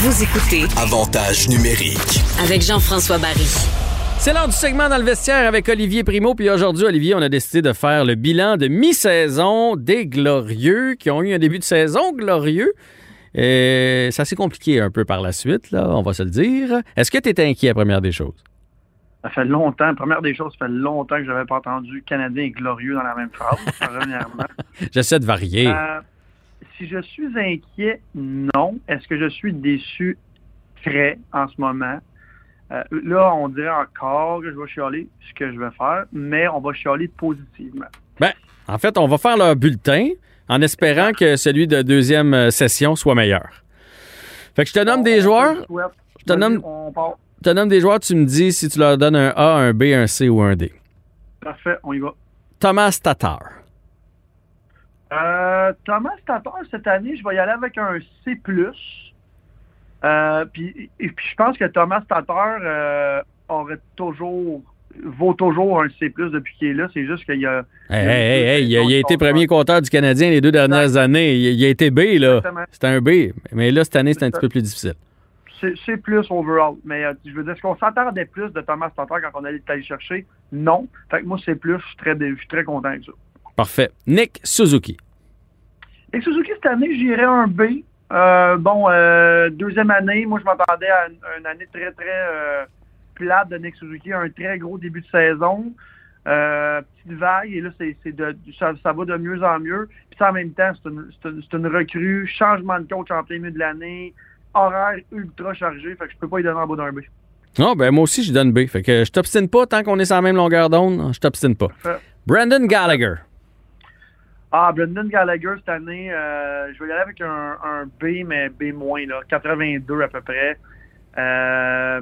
Vous écoutez Avantage numérique. avec Jean-François Barry. C'est l'heure du segment dans le vestiaire avec Olivier Primo. Puis aujourd'hui, Olivier, on a décidé de faire le bilan de mi-saison des Glorieux qui ont eu un début de saison glorieux. Et ça s'est compliqué un peu par la suite, là, on va se le dire. Est-ce que tu étais inquiet, première des choses? Ça fait longtemps, première des choses, ça fait longtemps que j'avais pas entendu Canadien et glorieux dans la même phrase, premièrement. J'essaie de varier. Euh, si je suis inquiet, non. Est-ce que je suis déçu? Très, en ce moment. Euh, là, on dirait encore que je vais chialer ce que je vais faire, mais on va chialer positivement. Ben, en fait, on va faire leur bulletin en espérant que celui de deuxième euh, session soit meilleur. Fait que je te nomme des joueurs. Je te nomme-. Je te nomme des joueurs, tu me dis si tu leur donnes un A, un B, un C ou un D. Parfait, on y va. Thomas Tatar. Euh, Thomas Tatar, cette année, je vais y aller avec un C+. Euh, puis, je pense que Thomas Tatar euh, aurait toujours vaut toujours un C+, depuis qu'il est là. C'est juste qu'il y a... Hey, hey, hey, hey, il, a, il a été premier compteur du Canadien les deux dernières années. Il, il a été B, là. C'était un B. Mais là, cette année, c'est un petit peu plus difficile. C'est plus overall. Mais euh, je veux dire, est-ce qu'on s'attendait plus de Thomas Tatar quand on allait aller chercher? Non. Fait que moi, c'est plus. Je suis très, je suis très content avec ça. Parfait. Nick Suzuki. Et Suzuki, cette année, j'irais un B. Euh, bon, euh, deuxième année, moi, je m'attendais à une, une année très, très euh, plate de Nick Suzuki. Un très gros début de saison. Euh, petite vague. Et là, c'est ça, ça va de mieux en mieux. Puis ça, en même temps, c'est une, recrue. Changement de coach en plein milieu de l'année. Horaire ultra chargé. Fait que je peux pas y donner en bas d'un B. Non, ben moi aussi, je donne B. Fait que je t'obstine pas tant qu'on est sur la même longueur d'onde. Je t'obstine pas. Brandon Gallagher. Ah, Brendan Gallagher, cette année, euh, je vais y aller avec un, un B, mais B-, là, 82 à peu près. Euh,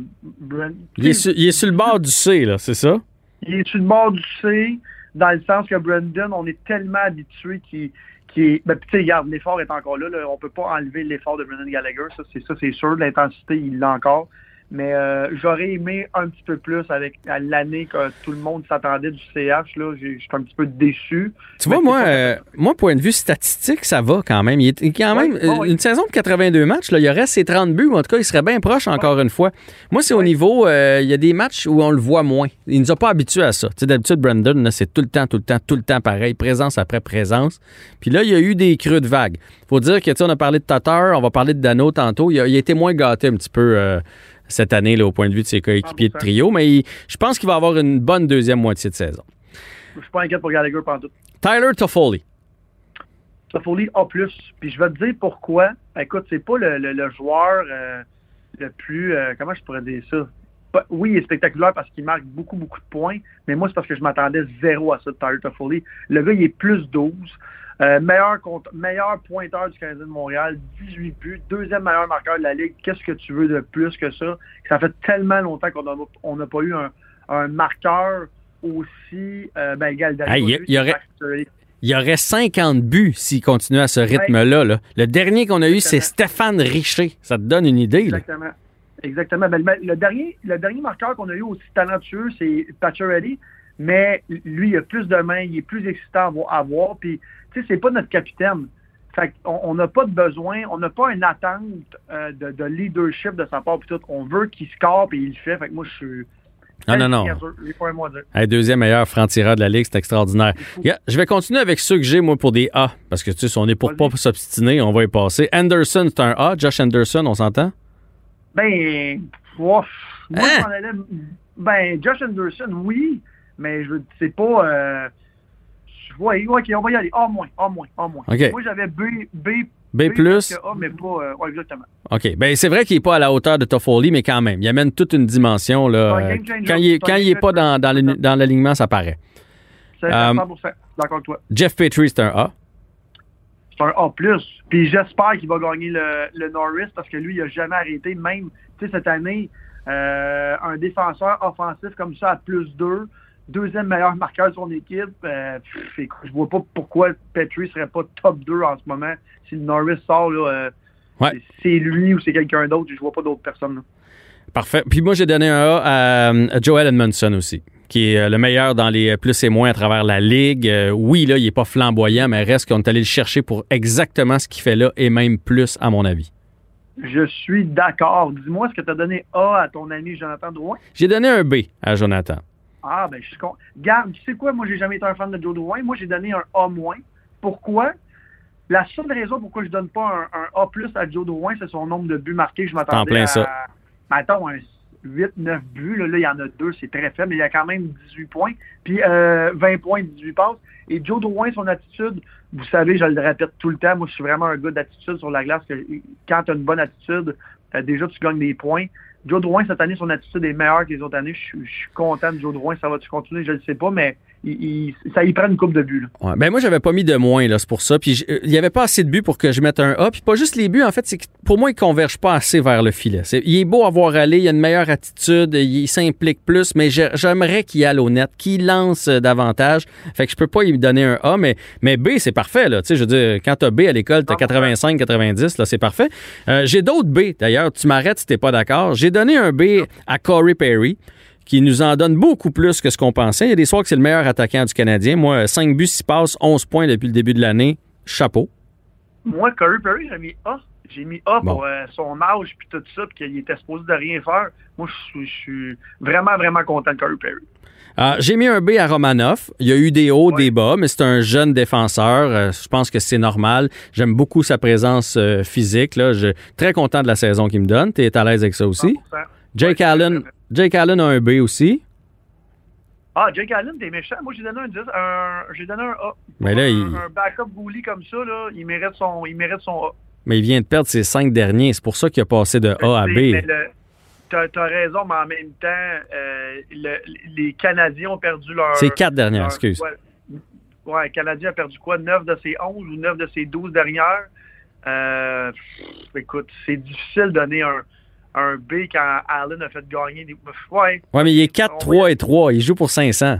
Il est, sur, il est sur le bord du C, là, c'est ça? il est sur le bord du C, dans le sens que Brendan, on est tellement habitué qu'il qu'il est. Ben, tu sais, regarde, l'effort est encore là, là. On peut pas enlever l'effort de Brendan Gallagher, ça, c'est ça, c'est sûr. L'intensité, il l'a encore. Mais euh, j'aurais aimé un petit peu plus avec l'année que tout le monde s'attendait du CH. Là, je suis un petit peu déçu. Tu vois, moi, euh, moi, point de vue statistique, ça va quand même. Il est quand même ouais, euh, une saison de 82 matchs, là, il y aurait ses 30 buts, ou en tout cas, il serait bien proche encore une fois. Moi, c'est au niveau, euh, il y a des matchs où on le voit moins. Il nous a pas habitués à ça. Tu sais, d'habitude, Brandon, c'est tout le temps, tout le temps, tout le temps pareil, présence après présence. Puis là, il y a eu des creux de vague. Faut dire que, on a parlé de Tatar, on va parler de Dano tantôt. Il a, il a été moins gâté un petit peu cette année, là, au point de vue de ses coéquipiers de 100%. trio, mais il- je pense qu'il va avoir une bonne deuxième moitié de saison. Je suis pas inquiet pour Gallagher pendant tout. Tyler Toffoli. Toffoli A+. Puis je vais te dire pourquoi. Écoute, c'est pas le, le- le joueur euh, le plus... euh, comment je pourrais dire ça? Oui, il est spectaculaire parce qu'il marque beaucoup, beaucoup de points, mais moi, c'est parce que je m'attendais zéro à ça de Tyler Toffoli. Le gars, il est plus 12. Euh, meilleur, compte- meilleur pointeur du Canadien de Montréal, 18 buts, deuxième meilleur marqueur de la Ligue. Qu'est-ce que tu veux de plus que ça? Ça fait tellement longtemps qu'on n'a pas eu un, un marqueur aussi... Euh, ben, égal Hey, il y- il y aurait- Il y aurait 50 buts s'il continuait à ce rythme-là. là. Le dernier qu'on a eu, c'est Stéphane Richer. Ça te donne une idée. là. Exactement. Exactement. Ben, le, le dernier, le dernier marqueur qu'on a eu aussi talentueux, c'est Pacioretty, mais lui, il a plus de mains, il est plus excitant à voir, puis, tu sais, c'est pas notre capitaine. Fait on n'a pas de besoin, on n'a pas une attente euh, de, de leadership de sa part, puis tout. On veut qu'il score, puis il le fait. Fait que moi, je suis... Non, non. Dire. Hey, deuxième meilleur franc-tireur de la Ligue, c'est extraordinaire. Yeah, je vais continuer avec ceux que j'ai, moi, pour des A. Parce que, tu sais, si on est pour pas s'obstiner, on va y passer. Anderson, c'est un A. Josh Anderson, on s'entend? Ben, moi, Hein? je m'en allais. Ben, Josh Anderson, oui, mais je c'est pas. Euh, vois, ok, on va y aller. A moins, A moins, A moins. Moi, j'avais B, B, B+. plus? que A, mais pas. Euh, ouais, exactement. OK. Ben, c'est vrai qu'il n'est pas à la hauteur de Toffoli, mais quand même, il amène toute une dimension. Là, Euh, quand il est, C'est un quand il game est pas dans, l'alignement, ça paraît. C'est Euh, 100%. D'accord avec toi. Jeff Petrie, c'est un A. C'est un A. Puis j'espère qu'il va gagner le, le Norris parce que lui, il a jamais arrêté. Même, tu sais, cette année, euh, un défenseur offensif comme ça à plus 2, deuxième meilleur marqueur de son équipe. Euh, pff, je vois pas pourquoi Petrie serait pas top 2 en ce moment. Si le Norris sort, euh, Ouais. c'est- lui ou c'est quelqu'un d'autre. Je vois pas d'autres personnes. là. Parfait. Puis moi, j'ai donné un A à, à Joel Edmondson aussi, qui est euh, le meilleur dans les plus et moins à travers la ligue. Euh, oui, là, il n'est pas flamboyant, mais reste qu'on est allé le chercher pour exactement ce qu'il fait là et même plus, à mon avis. Je suis d'accord. Dis-moi, est-ce que tu as donné A à ton ami Jonathan Drouin? J'ai donné un B à Jonathan. Ah, ben, je suis con. Garde, tu sais quoi? Moi, j'ai jamais été un fan de Joe Drouin. Moi, j'ai donné un A-. Pourquoi? La seule raison pourquoi je donne pas un, A à Joe Drouin, c'est son nombre de buts marqués. Je m'attendais plein à, ça. mettons, un 8-9 buts. Là, il y en a deux, c'est très faible, mais il y a quand même 18 points. Puis euh, 20 points, 18 passes. Et Joe Drouin, son attitude, vous savez, je le répète tout le temps, moi, je suis vraiment un gars d'attitude sur la glace. Que quand tu as une bonne attitude, euh, déjà, tu gagnes des points. Joe Drouin, cette année, son attitude est meilleure que les autres années. Je, je suis content de Joe Drouin. Ça va-tu continuer? Je ne sais pas, mais il, ça y prend une coupe de buts. Ouais, ben moi, j'avais pas mis de moins, là, c'est pour ça. Puis il y avait pas assez de buts pour que je mette un A. Puis pas juste les buts, en fait, c'est que pour moi, il converge pas assez vers le filet. il est beau à voir aller, il a une meilleure attitude, il s'implique plus, mais j'aimerais qu'il aille au net, qu'il lance euh, davantage. Fait que je peux pas lui donner un A, mais, mais B, c'est parfait, là. Tu sais, je veux dire, quand t'as B à l'école, t'as 85, 90, là, c'est parfait. Euh, j'ai d'autres B, d'ailleurs. Tu m'arrêtes si t'es pas d'accord. J'ai donné un B à Corey Perry qui nous en donne beaucoup plus que ce qu'on pensait. Il y a des soirs que c'est le meilleur attaquant du Canadien. Moi, 5 buts, 6 passes, 11 points depuis le début de l'année. Chapeau. Moi, Curry Perry, j'ai mis A. J'ai mis A pour euh, son âge puis tout ça, puis qu'il était supposé de rien faire. Moi, je suis vraiment, vraiment content de Curry Perry. Ah, j'ai mis un B à Romanov. Il y a eu des hauts, des bas, mais c'est un jeune défenseur. Euh, je pense que c'est normal. J'aime beaucoup sa présence euh, physique. Là. Je suis très content de la saison qu'il me donne. Tu es à l'aise avec ça aussi? Jake Allen, Jake Allen a un B aussi. Ah, Jake Allen, t'es méchant. Moi, j'ai donné un 10, un, j'ai donné un A. Mais là, un, il... un backup goalie comme ça, là, il, mérite son, il mérite son A. Mais il vient de perdre ses cinq derniers. C'est pour ça qu'il a passé de A à B. T'as as raison, mais en même temps, euh, le, les Canadiens ont perdu leur... C'est quatre dernières, excuse. Ouais, ouais, le Canadien a perdu quoi? 9 de ses 11 ou 9 de ses 12 dernières? Euh, écoute, c'est difficile de donner un un B quand Allen a fait gagner des. Ouais. Ouais, mais il est 4, 3 et 3. Il joue pour 500.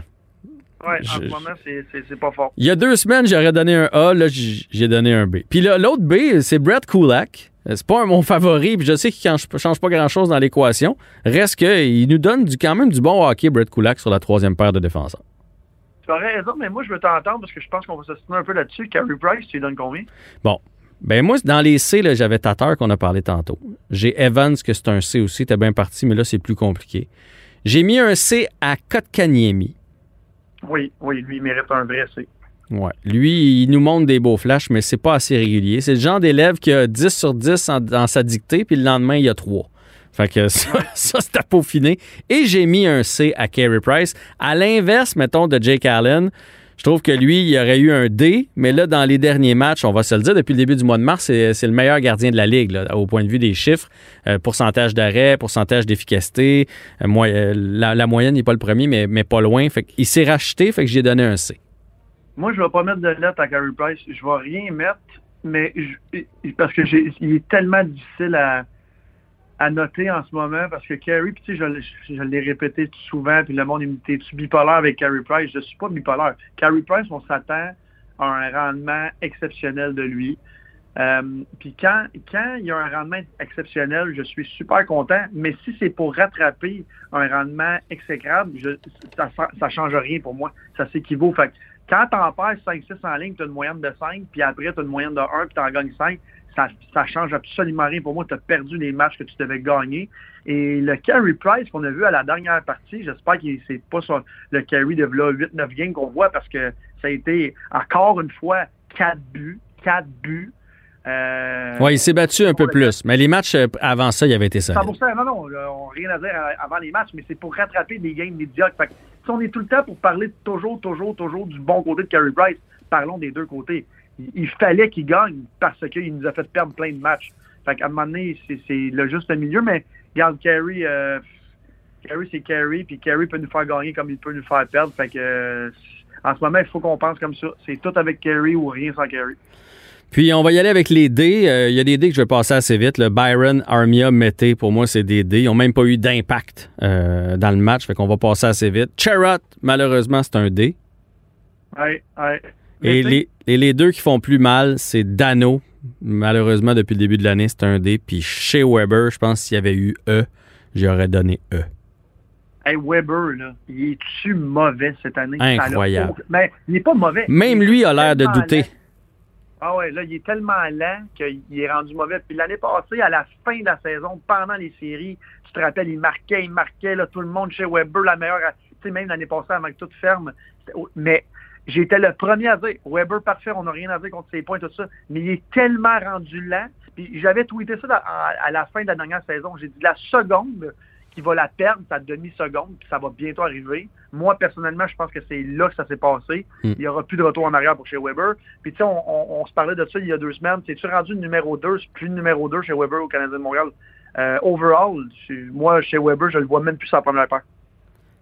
Ouais, en ce moment, c'est pas fort. Il y a deux semaines, j'aurais donné un A. Là, j'ai donné un B. Puis l'autre B, c'est Brett Kulak. C'est pas mon favori, puis je sais qu'il ne change pas grand-chose dans l'équation. Reste qu'il nous donne du, quand même du bon hockey, Brett Kulak, sur la troisième paire de défenseurs. Tu as raison, mais moi, je veux t'entendre parce que je pense qu'on va s'assiner un peu là-dessus. Carey Price, tu lui donnes combien? Bon, ben moi, dans les C, j'avais Tatar qu'on a parlé tantôt. J'ai Evans, que c'est un C aussi. T'es bien parti, mais là, c'est plus compliqué. J'ai mis un C à Kotkaniemi. Oui, oui, lui, il mérite un vrai C. Ouais. Lui, il nous montre des beaux flashs, mais c'est pas assez régulier. C'est le genre d'élève qui a 10 sur 10 dans sa dictée, puis le lendemain, il y a 3. Fait que ça, c'est à peaufiner. Et j'ai mis un C à Carey Price. À l'inverse, mettons, de Jake Allen, je trouve que lui, il aurait eu un D, mais là, dans les derniers matchs, on va se le dire, depuis le début du mois de mars, c'est le meilleur gardien de la Ligue, au point de vue des chiffres. Euh, pourcentage d'arrêt, pourcentage d'efficacité. Euh, euh, la, moyenne n'est pas le premier, mais, mais pas loin. Fait il s'est racheté, fait que j'ai donné un C. Moi, je ne vais pas mettre de lettre à Carey Price. Je ne vais rien mettre, mais parce que il est tellement difficile à à noter en ce moment parce que Carey, puis tu sais, je, l'ai répété souvent, puis le monde, me dit tu bipolaire avec Carey Price? Je suis pas bipolaire. Carey Price, on s'attend à un rendement exceptionnel de lui. Euh, puis quand, quand il y a un rendement exceptionnel, je suis super content, mais si c'est pour rattraper un rendement exécrable, ça ne change rien pour moi. Ça s'équivaut. Fait quand t'en perds 5-6 en ligne, tu as une moyenne de 5, puis après tu as une moyenne de 1, puis tu en gagnes 5, ça, change absolument rien. Pour moi, tu as perdu les matchs que tu devais gagner. Et le carry price qu'on a vu à la dernière partie, j'espère que c'est pas le carry de 8-9 games qu'on voit parce que ça a été encore une fois 4 buts. 4 buts. Euh, oui, il s'est battu un peu plus. Mais les matchs euh, avant ça, il avait été ça. non, non, on n'a rien à dire avant les matchs, mais c'est pour rattraper des games médiocres. Fait si on est tout le temps pour parler toujours, toujours, toujours du bon côté de Carey Price, parlons des deux côtés il fallait qu'il gagne parce qu'il nous a fait perdre plein de matchs. Fait qu'à un moment donné, c'est le juste milieu, mais regarde, Carey, euh, Carey c'est Carey, puis Carey peut nous faire gagner comme il peut nous faire perdre. Fait que, euh, en ce moment, il faut qu'on pense comme ça. C'est tout avec Carey ou rien sans Carey. Puis on va y aller avec les D. Euh, il y a des D que je vais passer assez vite. Le Byron, Armia, Mété, pour moi, c'est des D. Ils n'ont même pas eu d'impact dans le match. Fait qu'on va passer assez vite. Cherrott, malheureusement, c'est un D. Ouais, ouais. Et les, et les, deux qui font plus mal, c'est Dano. Malheureusement, depuis le début de l'année, c'est un D. Puis chez Weber, je pense s'il y avait eu E, j'aurais donné E. Hey, Weber, là, il est-tu mauvais cette année? Incroyable. Mais il n'est pas mauvais. Même lui a l'air de douter. Ah ouais, là, il est tellement lent qu'il est rendu mauvais. Puis l'année passée, à la fin de la saison, pendant les séries, tu te rappelles, il marquait, il marquait, là, tout le monde chez Weber, la meilleure, tu sais, même l'année passée, avant que tout ferme. Mais j'étais le premier à dire, Weber, parfait, on n'a rien à dire contre ses points, tout ça. Mais il est tellement rendu lent. Puis j'avais tweeté ça à, la fin de la dernière saison. J'ai dit, la seconde qu'il va la perdre, sa demi-seconde, puis ça va bientôt arriver. Moi, personnellement, je pense que c'est là que ça s'est passé. Hmm. Il n'y aura plus de retour en arrière pour chez Weber. Puis, tu sais, on, se parlait de ça il y a deux semaines. C'est-tu rendu numéro 2? C'est plus numéro 2 chez Weber au Canadien de Montréal? Euh, overall, moi, chez Weber, je le vois même plus sa première paire.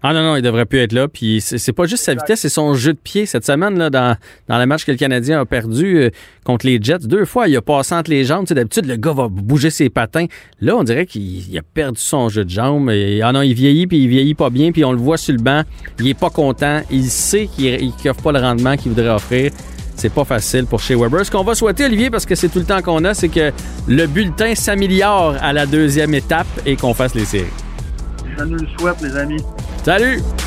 Ah non, non, il devrait plus être là. Puis c'est pas juste sa vitesse, c'est son jeu de pied. Cette semaine, là, dans, dans le match que le Canadien a perdu euh, contre les Jets, deux fois, il a passé entre les jambes. D'habitude, le gars va bouger ses patins. Là, on dirait qu'il a perdu son jeu de jambes. Et, ah non, il vieillit, puis il vieillit pas bien, puis on le voit sur le banc. Il est pas content. Il sait qu'il n'offre pas le rendement qu'il voudrait offrir. C'est pas facile pour chez Weber. Ce qu'on va souhaiter, Olivier, parce que c'est tout le temps qu'on a, c'est que le bulletin s'améliore à la deuxième étape et qu'on fasse les séries. Je nous le souhaite, les amis. Salut!